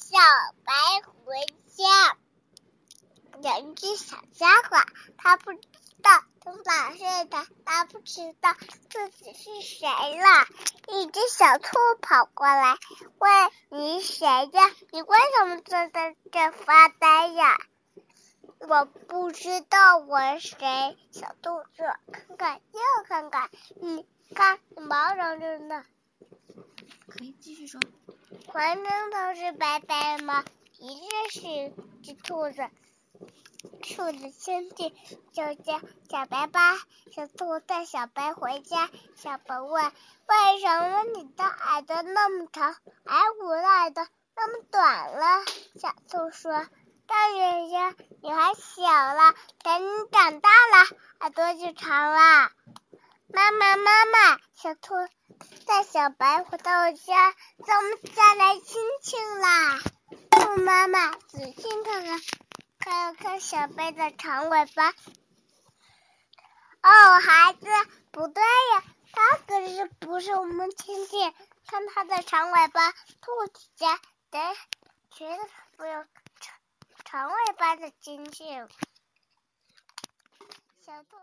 小白回家，有一只小家伙，他不知道从哪睡的，他不知道自己是谁了。一只小兔跑过来问：“你谁呀？你为什么坐在这发呆呀？”我不知道我是谁。小兔子看看又看看，你看毛茸茸的。可以继续说。浑身都是白白的毛，一定是只兔子。兔子兄弟就叫小白吧。小兔带小白回家，小白问：“为什么你的耳朵那么长，而我的耳朵那么短了？”小兔说：“大爷爷，你还小了，等你长大了，耳朵就长了。”妈妈，妈妈，小兔。带小白回到家，咱们家来亲亲啦。兔妈妈仔细看看，看看小白的长尾巴。哦，孩子，不对呀，它可是不是我们亲戚？看它的长尾巴，兔子家的绝对不有长长尾巴的亲戚。小兔。